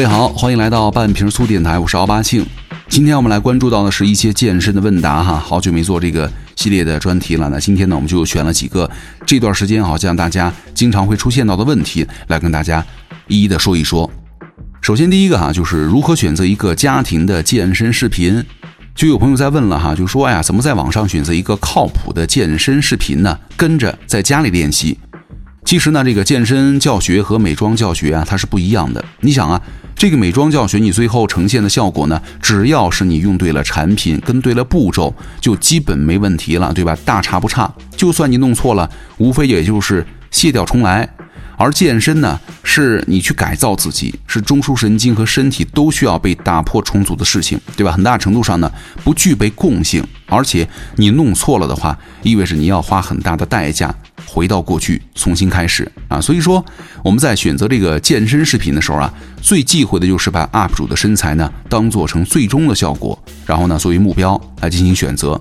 各位好，欢迎来到半瓶醋电台，我是奥巴庆。今天我们来关注到的是一些健身的问答哈，好久没做这个系列的专题了。那今天呢，我们就选了几个这段时间好像大家经常会出现到的问题，来跟大家一一的说一说。首先第一个哈，就是如何选择一个家庭的健身视频。就有朋友在问了哈，就说哎呀，怎么在网上选择一个靠谱的健身视频呢？跟着在家里练习。其实呢，这个健身教学和美妆教学啊，它是不一样的。你想啊，这个美妆教学你最后呈现的效果呢，只要是你用对了产品，跟对了步骤，就基本没问题了，对吧？大差不差。就算你弄错了，无非也就是卸掉重来。而健身呢，是你去改造自己，是中枢神经和身体都需要被打破重组的事情，对吧？很大程度上呢，不具备共性，而且你弄错了的话，意味着你要花很大的代价回到过去重新开始啊。所以说，我们在选择这个健身视频的时候啊，最忌讳的就是把 UP 主的身材呢当做成最终的效果，然后呢作为目标来进行选择，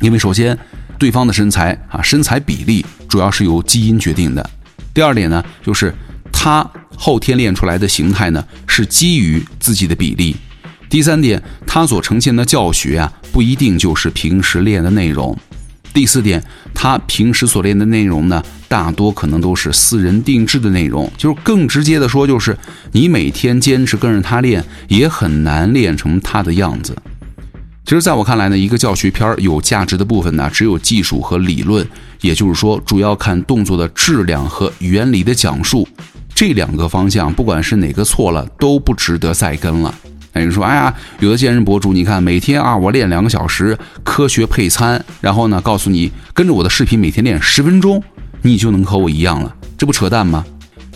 因为首先对方的身材啊，身材比例主要是由基因决定的。第二点呢，就是他后天练出来的形态呢，是基于自己的比例。第三点，他所呈现的教学啊，不一定就是平时练的内容。第四点，他平时所练的内容呢，大多可能都是私人定制的内容。就是更直接的说，就是你每天坚持跟着他练，也很难练成他的样子。其实，在我看来呢，一个教学片有价值的部分呢，只有技术和理论，也就是说，主要看动作的质量和原理的讲述。这两个方向，不管是哪个错了，都不值得再跟了。那你说，哎呀，有的健身博主，你看每天啊，我练两个小时，科学配餐，然后呢，告诉你跟着我的视频每天练十分钟，你就能和我一样了，这不扯淡吗？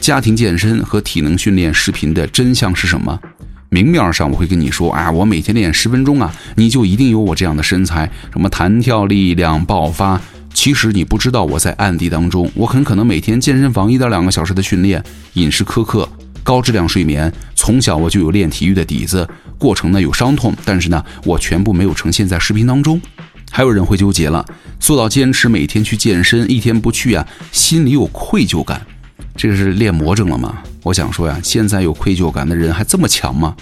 家庭健身和体能训练视频的真相是什么？明面上我会跟你说，哎，我每天练十分钟啊，你就一定有我这样的身材，什么弹跳力量爆发。其实你不知道我在暗地当中，我很可能每天健身房一到两个小时的训练，饮食苛刻，高质量睡眠，从小我就有练体育的底子，过程呢有伤痛，但是呢我全部没有呈现在视频当中。还有人会纠结了，做到坚持每天去健身，一天不去啊，心里有愧疚感。这是练魔怔了吗？我想说呀，现在有愧疚感的人还这么强吗？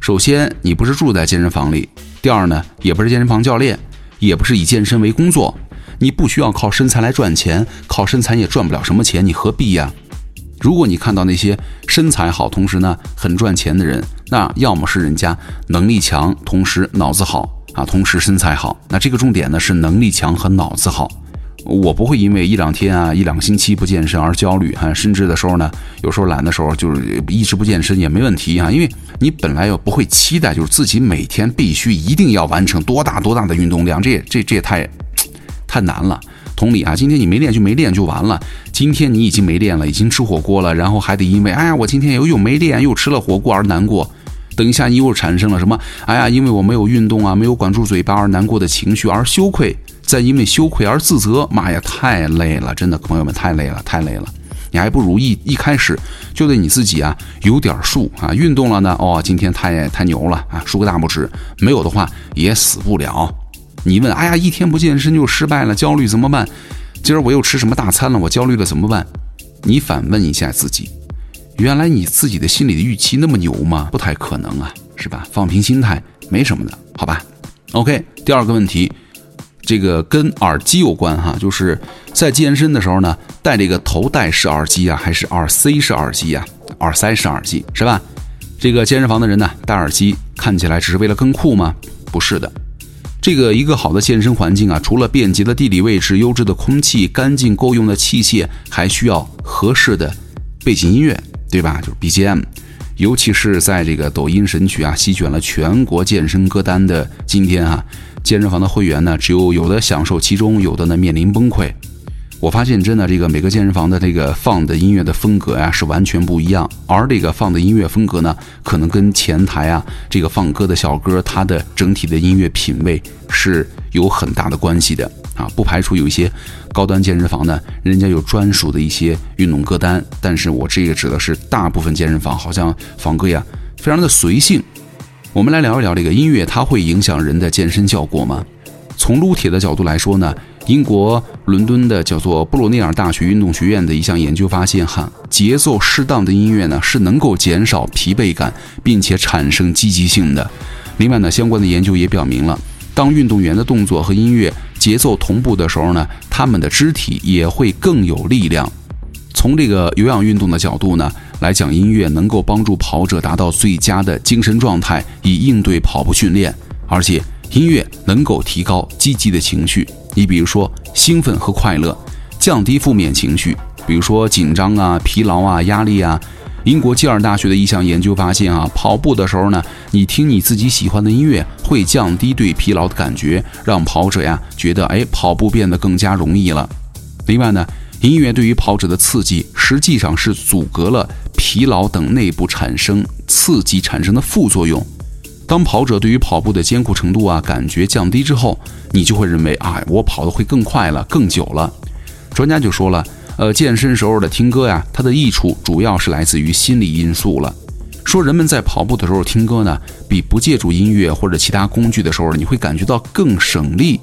首先，你不是住在健身房里；第二呢，也不是健身房教练，也不是以健身为工作。你不需要靠身材来赚钱，靠身材也赚不了什么钱，你何必呀？如果你看到那些身材好，同时呢很赚钱的人，那要么是人家能力强，同时脑子好啊，同时身材好。那这个重点呢是能力强和脑子好。我不会因为一两天啊、一两个星期不健身而焦虑啊，甚至的时候呢，有时候懒的时候就是一直不健身也没问题啊，因为你本来又不会期待就是自己每天必须一定要完成多大多大的运动量，这也这这也太 太难了。同理啊，今天你没练就没练就完了，今天你已经没练了，已经吃火锅了，然后还得因为哎呀我今天又又没练又吃了火锅而难过，等一下你又产生了什么哎呀因为我没有运动啊，没有管住嘴巴而难过的情绪而羞愧。再因为羞愧而自责，妈呀，太累了，真的，朋友们太累了，太累了。你还不如一一开始就对你自己啊有点数啊，运动了呢，哦，今天太太牛了啊，竖个大拇指。没有的话也死不了。你问，哎呀，一天不健身就失败了，焦虑怎么办？今儿我又吃什么大餐了？我焦虑了怎么办？你反问一下自己，原来你自己的心里的预期那么牛吗？不太可能啊，是吧？放平心态，没什么的，好吧？OK，第二个问题。这个跟耳机有关哈，就是在健身的时候呢，戴这个头戴式耳机啊，还是耳塞式耳机呀？耳塞式耳机是吧？这个健身房的人呢，戴耳机看起来只是为了更酷吗？不是的。这个一个好的健身环境啊，除了便捷的地理位置、优质的空气、干净够用的器械，还需要合适的背景音乐，对吧？就是 BGM。尤其是在这个抖音神曲啊，席卷了全国健身歌单的今天啊。健身房的会员呢，只有有的享受其中，有的呢面临崩溃。我发现真的，这个每个健身房的这个放的音乐的风格呀，是完全不一样。而这个放的音乐风格呢，可能跟前台啊这个放歌的小哥他的整体的音乐品味是有很大的关系的啊。不排除有一些高端健身房呢，人家有专属的一些运动歌单，但是我这个指的是大部分健身房，好像放歌呀非常的随性。我们来聊一聊这个音乐，它会影响人的健身效果吗？从撸铁的角度来说呢，英国伦敦的叫做布鲁内尔大学运动学院的一项研究发现，哈，节奏适当的音乐呢是能够减少疲惫感，并且产生积极性的。另外呢，相关的研究也表明了，当运动员的动作和音乐节奏同步的时候呢，他们的肢体也会更有力量。从这个有氧运动的角度呢来讲，音乐能够帮助跑者达到最佳的精神状态，以应对跑步训练，而且音乐能够提高积极的情绪。你比如说兴奋和快乐，降低负面情绪，比如说紧张啊、疲劳啊、压力啊。英国基尔大学的一项研究发现啊，跑步的时候呢，你听你自己喜欢的音乐，会降低对疲劳的感觉，让跑者呀觉得哎，跑步变得更加容易了。另外呢，音乐对于跑者的刺激，实际上是阻隔了疲劳等内部产生刺激产生的副作用。当跑者对于跑步的艰苦程度啊感觉降低之后，你就会认为啊，我跑得会更快了，更久了。专家就说了，呃，健身时候的听歌呀，它的益处主要是来自于心理因素了。说人们在跑步的时候听歌呢，比不借助音乐或者其他工具的时候，你会感觉到更省力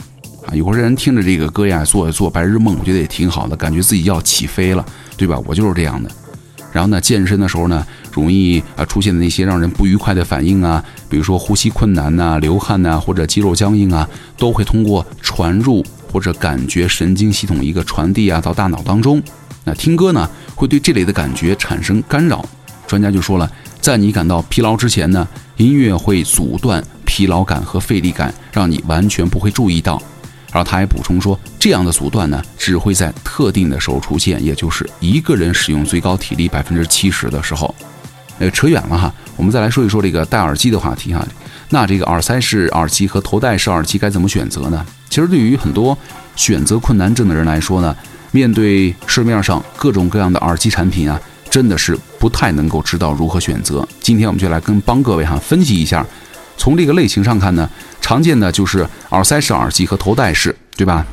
啊。有些人听着这个歌呀，做做白日梦，我觉得也挺好的，感觉自己要起飞了，对吧？我就是这样的。然后呢，健身的时候呢，容易啊出现的那些让人不愉快的反应啊，比如说呼吸困难呐、流汗呐，或者肌肉僵硬啊，都会通过传入或者感觉神经系统一个传递啊到大脑当中。那听歌呢，会对这类的感觉产生干扰。专家就说了，在你感到疲劳之前呢，音乐会阻断疲劳感和费力感，让你完全不会注意到。然后他还补充说，这样的阻断呢，只会在特定的时候出现，也就是一个人使用最高体力百分之七十的时候。呃，扯远了哈，我们再来说一说这个戴耳机的话题哈。那这个耳塞式耳机和头戴式耳机该怎么选择呢？其实对于很多选择困难症的人来说呢，面对市面上各种各样的耳机产品啊，真的是不太能够知道如何选择。今天我们就来跟帮各位哈分析一下。从这个类型上看呢，常见的就是耳塞式耳机和头戴式，对吧？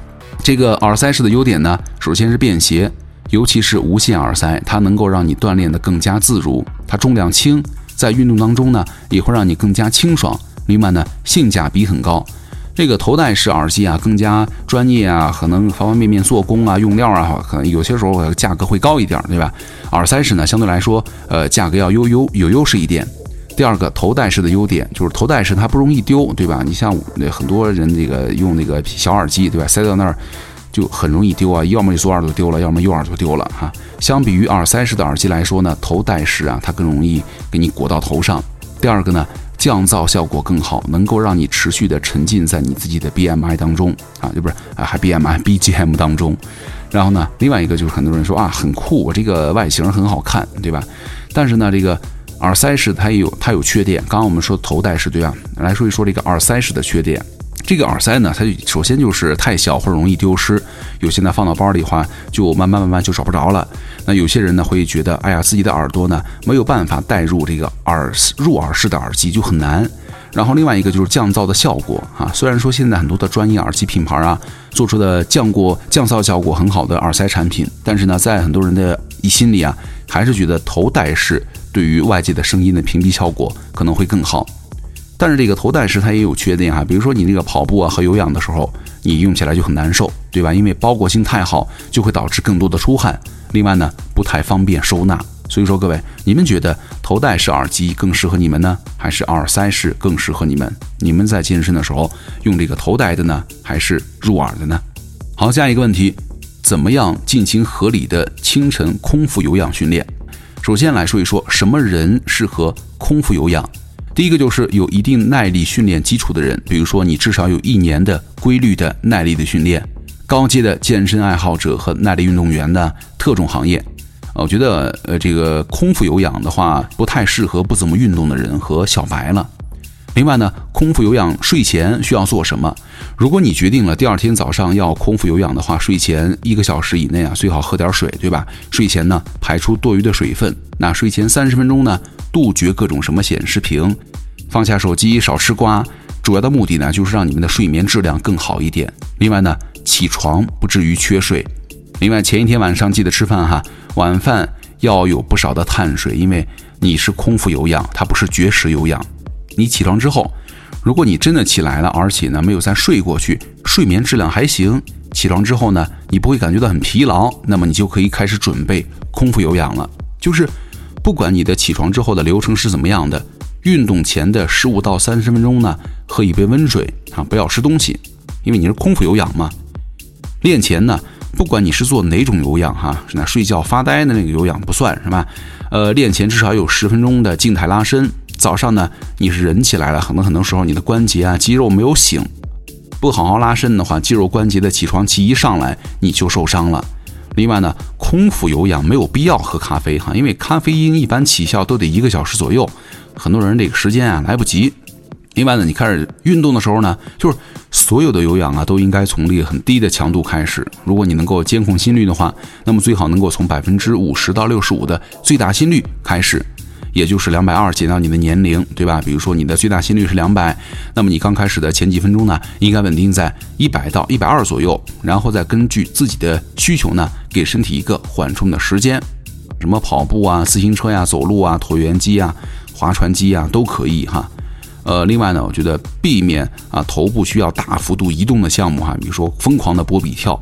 这个耳塞式的优点呢，首先是便携，尤其是无线耳塞，它能够让你锻炼的更加自如。它重量轻，在运动当中呢，也会让你更加清爽。另外呢，性价比很高。这个头戴式耳机啊，更加专业啊，可能方方面面做工啊、用料啊，可能有些时候价格会高一点，对吧？耳塞式呢，相对来说，呃，价格要优优有优势一点。第二个头戴式的优点就是头戴式它不容易丢，对吧？你像那很多人这个用那个小耳机，对吧？塞到那儿就很容易丢啊，要么你左耳朵丢了，要么右耳朵丢了哈。相比于耳塞式的耳机来说呢，头戴式啊它更容易给你裹到头上。第二个呢，降噪效果更好，能够让你持续的沉浸在你自己的 BMI 当中啊，就不是啊，还 BMI BGM 当中。然后呢，另外一个就是很多人说啊，很酷，我这个外形很好看，对吧？但是呢，这个。耳塞式它也有它有缺点，刚刚我们说头戴式对吧？来说一说这个耳塞式的缺点。这个耳塞呢，它首先就是太小或者容易丢失，有些呢放到包里话就慢慢慢慢就找不着了。那有些人呢会觉得，哎呀，自己的耳朵呢没有办法带入这个耳入耳式的耳机就很难。然后另外一个就是降噪的效果啊，虽然说现在很多的专业耳机品牌啊做出的降过降噪效果很好的耳塞产品，但是呢，在很多人的一心里啊，还是觉得头戴式。对于外界的声音的屏蔽效果可能会更好，但是这个头戴式它也有缺点哈，比如说你那个跑步啊和有氧的时候，你用起来就很难受，对吧？因为包裹性太好，就会导致更多的出汗。另外呢，不太方便收纳。所以说各位，你们觉得头戴式耳机更适合你们呢，还是耳塞式更适合你们？你们在健身的时候用这个头戴的呢，还是入耳的呢？好，下一个问题，怎么样进行合理的清晨空腹有氧训练？首先来说一说什么人适合空腹有氧。第一个就是有一定耐力训练基础的人，比如说你至少有一年的规律的耐力的训练，高阶的健身爱好者和耐力运动员的特种行业。我觉得呃这个空腹有氧的话，不太适合不怎么运动的人和小白了。另外呢，空腹有氧睡前需要做什么？如果你决定了第二天早上要空腹有氧的话，睡前一个小时以内啊，最好喝点水，对吧？睡前呢，排出多余的水分。那睡前三十分钟呢，杜绝各种什么显示屏，放下手机，少吃瓜。主要的目的呢，就是让你们的睡眠质量更好一点。另外呢，起床不至于缺睡。另外，前一天晚上记得吃饭哈，晚饭要有不少的碳水，因为你是空腹有氧，它不是绝食有氧。你起床之后，如果你真的起来了，而且呢没有再睡过去，睡眠质量还行，起床之后呢，你不会感觉到很疲劳，那么你就可以开始准备空腹有氧了。就是不管你的起床之后的流程是怎么样的，运动前的十五到三十分钟呢，喝一杯温水啊，不要吃东西，因为你是空腹有氧嘛。练前呢，不管你是做哪种有氧哈，那睡觉发呆的那个有氧不算是吧？呃，练前至少有十分钟的静态拉伸。早上呢，你是人起来了，可能很多时候你的关节啊、肌肉没有醒。不好好拉伸的话，肌肉关节的起床气一上来，你就受伤了。另外呢，空腹有氧没有必要喝咖啡哈，因为咖啡因一般起效都得一个小时左右，很多人这个时间啊来不及。另外呢，你开始运动的时候呢，就是所有的有氧啊都应该从这个很低的强度开始。如果你能够监控心率的话，那么最好能够从百分之五十到六十五的最大心率开始。也就是两百二减掉你的年龄，对吧？比如说你的最大心率是两百，那么你刚开始的前几分钟呢，应该稳定在一百到一百二左右，然后再根据自己的需求呢，给身体一个缓冲的时间。什么跑步啊、自行车呀、走路啊、椭圆机啊、划船机啊都可以哈。呃，另外呢，我觉得避免啊头部需要大幅度移动的项目哈，比如说疯狂的波比跳。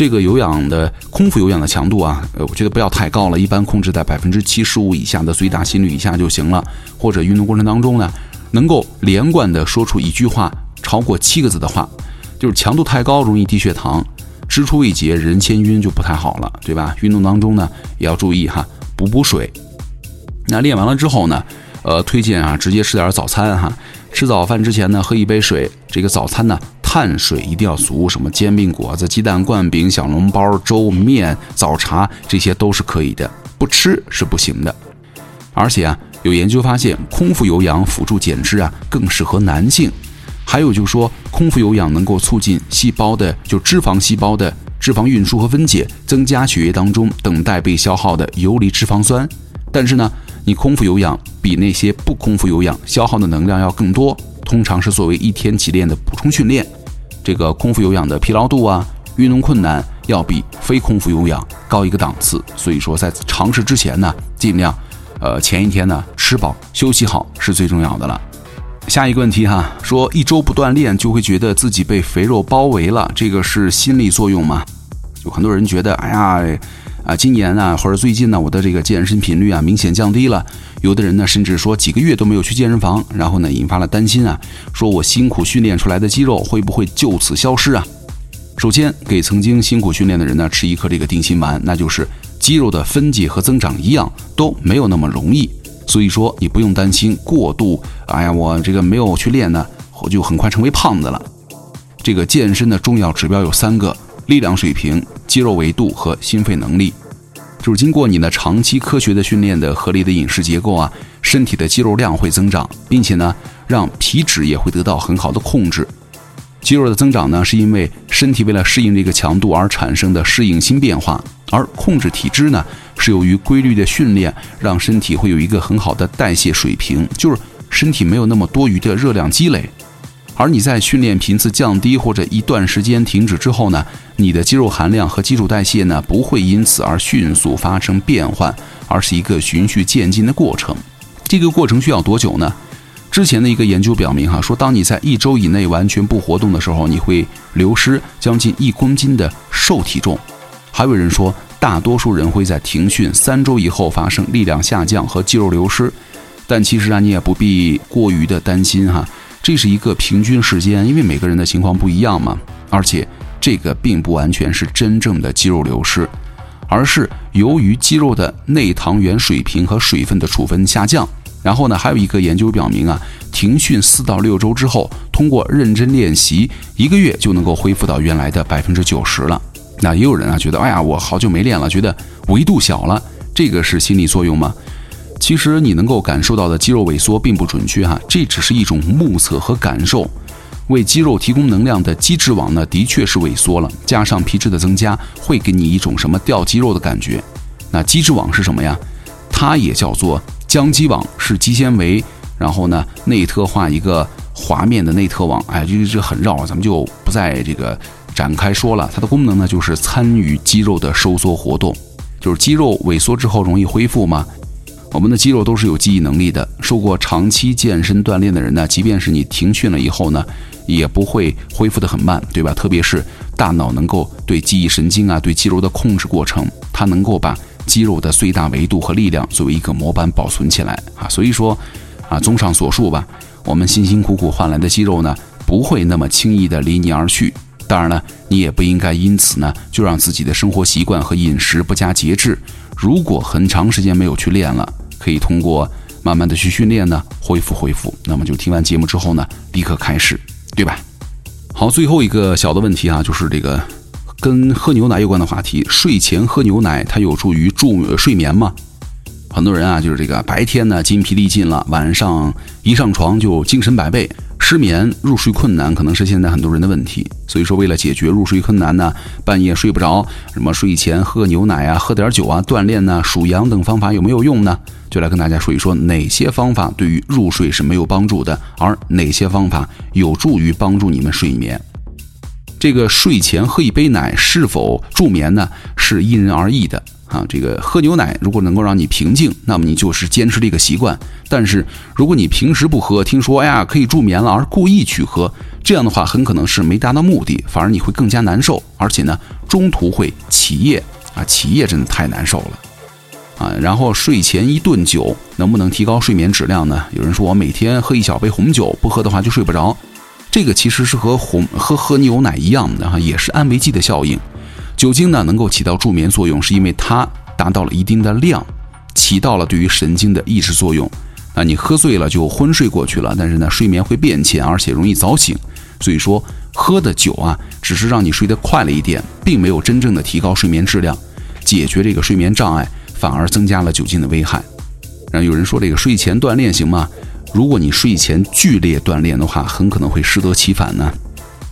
这个有氧的空腹有氧的强度啊，呃，我觉得不要太高了，一般控制在百分之七十五以下的最大心率以下就行了。或者运动过程当中呢，能够连贯的说出一句话超过七个字的话，就是强度太高容易低血糖，支出未竭人先晕就不太好了，对吧？运动当中呢也要注意哈，补补水。那练完了之后呢，呃，推荐啊直接吃点早餐哈，吃早饭之前呢喝一杯水，这个早餐呢。碳水一定要足，什么煎饼果子、鸡蛋灌饼、小笼包、粥、面、早茶，这些都是可以的，不吃是不行的。而且啊，有研究发现，空腹有氧辅助减脂啊，更适合男性。还有就是说，空腹有氧能够促进细胞的就脂肪细胞的脂肪运输和分解，增加血液当中等待被消耗的游离脂肪酸。但是呢，你空腹有氧比那些不空腹有氧消耗的能量要更多，通常是作为一天起练的补充训练。这个空腹有氧的疲劳度啊，运动困难要比非空腹有氧高一个档次。所以说，在尝试之前呢，尽量，呃，前一天呢吃饱休息好是最重要的了。下一个问题哈，说一周不锻炼就会觉得自己被肥肉包围了，这个是心理作用吗？就很多人觉得，哎呀。啊，今年呢，或者最近呢，我的这个健身频率啊明显降低了。有的人呢，甚至说几个月都没有去健身房，然后呢，引发了担心啊，说我辛苦训练出来的肌肉会不会就此消失啊？首先，给曾经辛苦训练的人呢吃一颗这个定心丸，那就是肌肉的分解和增长一样都没有那么容易，所以说你不用担心过度。哎呀，我这个没有去练呢，我就很快成为胖子了。这个健身的重要指标有三个。力量水平、肌肉维度和心肺能力，就是经过你的长期科学的训练的合理的饮食结构啊，身体的肌肉量会增长，并且呢，让皮脂也会得到很好的控制。肌肉的增长呢，是因为身体为了适应这个强度而产生的适应性变化，而控制体脂呢，是由于规律的训练，让身体会有一个很好的代谢水平，就是身体没有那么多余的热量积累。而你在训练频次降低或者一段时间停止之后呢，你的肌肉含量和基础代谢呢不会因此而迅速发生变换，而是一个循序渐进的过程。这个过程需要多久呢？之前的一个研究表明，哈，说当你在一周以内完全不活动的时候，你会流失将近一公斤的瘦体重。还有人说，大多数人会在停训三周以后发生力量下降和肌肉流失。但其实啊，你也不必过于的担心哈。这是一个平均时间，因为每个人的情况不一样嘛。而且这个并不完全是真正的肌肉流失，而是由于肌肉的内糖原水平和水分的储分下降。然后呢，还有一个研究表明啊，停训四到六周之后，通过认真练习，一个月就能够恢复到原来的百分之九十了。那也有人啊觉得，哎呀，我好久没练了，觉得维度小了，这个是心理作用吗？其实你能够感受到的肌肉萎缩并不准确哈，这只是一种目测和感受。为肌肉提供能量的肌质网呢，的确是萎缩了，加上皮质的增加，会给你一种什么掉肌肉的感觉。那肌质网是什么呀？它也叫做浆肌网，是肌纤维，然后呢内特化一个滑面的内特网。哎，这这很绕，咱们就不再这个展开说了。它的功能呢，就是参与肌肉的收缩活动，就是肌肉萎缩之后容易恢复吗？我们的肌肉都是有记忆能力的。受过长期健身锻炼的人呢，即便是你停训了以后呢，也不会恢复的很慢，对吧？特别是大脑能够对记忆神经啊、对肌肉的控制过程，它能够把肌肉的最大维度和力量作为一个模板保存起来啊。所以说，啊，综上所述吧，我们辛辛苦苦换来的肌肉呢，不会那么轻易的离你而去。当然了，你也不应该因此呢，就让自己的生活习惯和饮食不加节制。如果很长时间没有去练了，可以通过慢慢的去训练呢，恢复恢复。那么就听完节目之后呢，立刻开始，对吧？好，最后一个小的问题啊，就是这个跟喝牛奶有关的话题。睡前喝牛奶，它有助于助睡眠吗？很多人啊，就是这个白天呢筋疲力尽了，晚上一上床就精神百倍。失眠、入睡困难可能是现在很多人的问题，所以说为了解决入睡困难呢，半夜睡不着，什么睡前喝牛奶啊、喝点酒啊、锻炼呢、数羊等方法有没有用呢？就来跟大家说一说哪些方法对于入睡是没有帮助的，而哪些方法有助于帮助你们睡眠。这个睡前喝一杯奶是否助眠呢？是因人而异的。啊，这个喝牛奶如果能够让你平静，那么你就是坚持这个习惯。但是如果你平时不喝，听说哎呀可以助眠了，而故意去喝，这样的话很可能是没达到目的，反而你会更加难受，而且呢中途会起夜啊，起夜真的太难受了啊。然后睡前一顿酒能不能提高睡眠质量呢？有人说我每天喝一小杯红酒，不喝的话就睡不着，这个其实是和红喝喝牛奶一样的哈，也是安慰剂的效应。酒精呢能够起到助眠作用，是因为它达到了一定的量，起到了对于神经的抑制作用。那，你喝醉了就昏睡过去了，但是呢睡眠会变浅，而且容易早醒。所以说喝的酒啊，只是让你睡得快了一点，并没有真正的提高睡眠质量，解决这个睡眠障碍，反而增加了酒精的危害。然后有人说这个睡前锻炼行吗？如果你睡前剧烈锻炼的话，很可能会适得其反呢。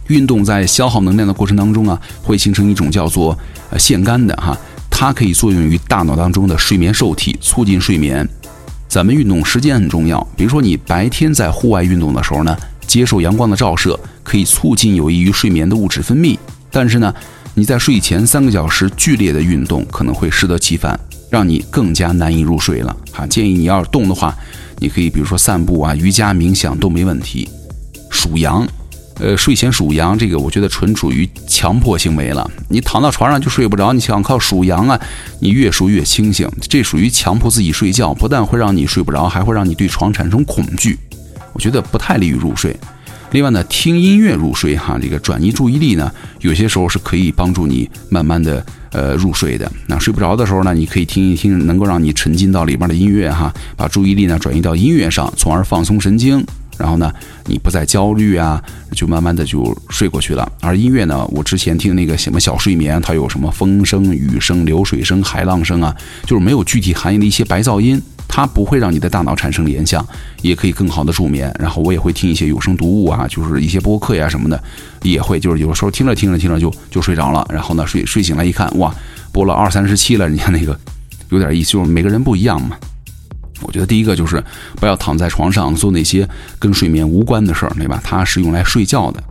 运动在消耗能量的过程当中啊，会形成一种叫做呃腺苷的哈，它可以作用于大脑当中的睡眠受体，促进睡眠。咱们运动时间很重要，比如说你白天在户外运动的时候呢，接受阳光的照射，可以促进有益于睡眠的物质分泌。但是呢，你在睡前三个小时剧烈的运动，可能会适得其反，让你更加难以入睡了哈。建议你要是动的话，你可以比如说散步啊、瑜伽、冥想都没问题。数羊。呃，睡前数羊，这个我觉得纯属于强迫行为了。你躺到床上就睡不着，你想靠数羊啊，你越数越清醒，这属于强迫自己睡觉，不但会让你睡不着，还会让你对床产生恐惧。我觉得不太利于入睡。另外呢，听音乐入睡哈，这个转移注意力呢，有些时候是可以帮助你慢慢的呃入睡的。那睡不着的时候呢，你可以听一听能够让你沉浸到里边的音乐哈，把注意力呢转移到音乐上，从而放松神经。然后呢，你不再焦虑啊，就慢慢的就睡过去了。而音乐呢，我之前听那个什么小睡眠，它有什么风声、雨声、流水声、海浪声啊，就是没有具体含义的一些白噪音，它不会让你的大脑产生联想，也可以更好的助眠。然后我也会听一些有声读物啊，就是一些播客呀什么的，也会就是有时候听着听着听着就就睡着了。然后呢，睡睡醒来一看，哇，播了二三十期了，人家那个有点意思，就是每个人不一样嘛。我觉得第一个就是不要躺在床上做那些跟睡眠无关的事儿，对吧？它是用来睡觉的。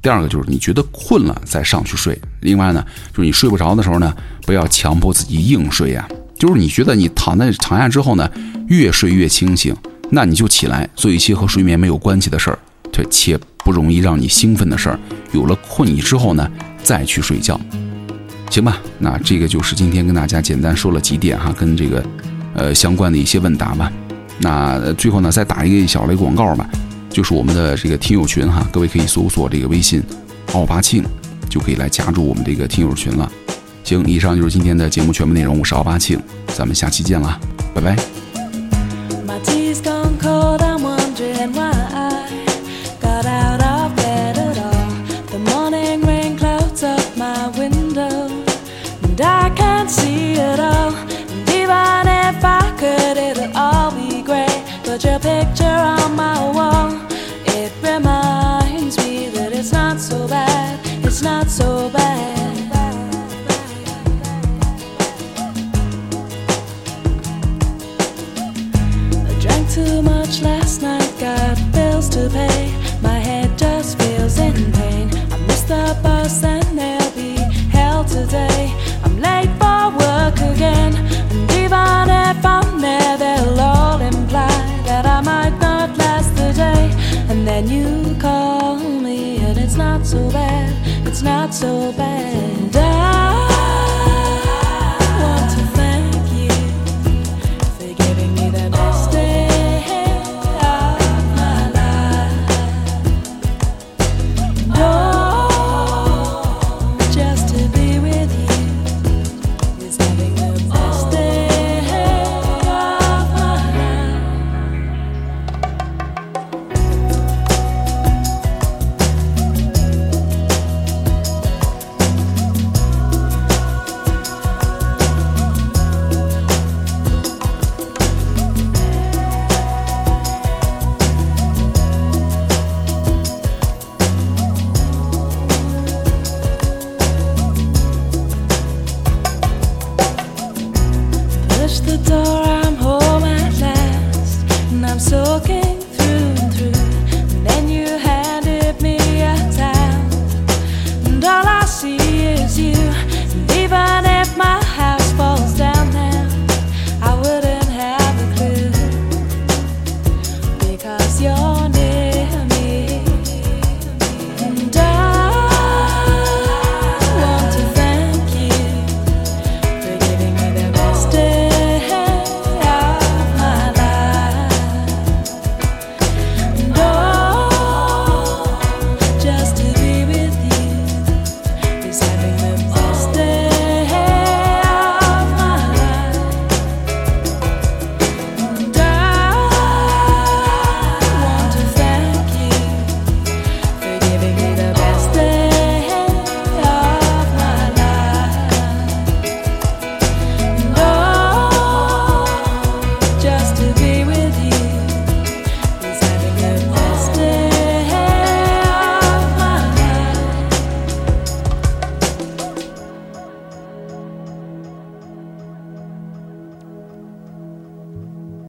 第二个就是你觉得困了再上去睡。另外呢，就是你睡不着的时候呢，不要强迫自己硬睡呀。就是你觉得你躺在躺下之后呢，越睡越清醒，那你就起来做一些和睡眠没有关系的事儿，对，且不容易让你兴奋的事儿。有了困意之后呢，再去睡觉，行吧？那这个就是今天跟大家简单说了几点哈，跟这个。呃，相关的一些问答吧。那最后呢，再打一个小的广告吧，就是我们的这个听友群哈，各位可以搜索这个微信“奥巴庆”，就可以来加入我们这个听友群了。行，以上就是今天的节目全部内容，我是奥巴庆，咱们下期见啦，拜拜。it'll all be great. Put your picture on my wall. It reminds me that it's not so bad. It's not so bad. I drank too much last night, got bills to pay. My head just feels in pain. I missed the bus and then you call me, and it's not so bad, it's not so bad. I